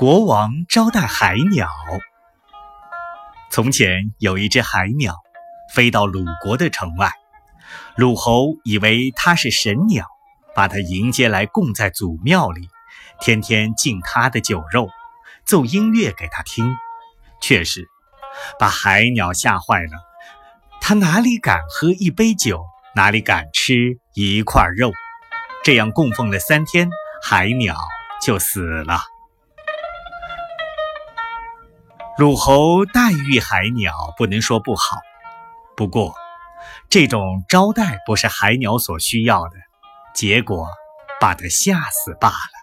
国王招待海鸟。从前有一只海鸟，飞到鲁国的城外。鲁侯以为它是神鸟，把它迎接来供在祖庙里，天天敬它的酒肉，奏音乐给它听。却是把海鸟吓坏了。它哪里敢喝一杯酒，哪里敢吃一块肉。这样供奉了三天，海鸟就死了。鲁侯待遇海鸟，不能说不好，不过这种招待不是海鸟所需要的，结果把它吓死罢了。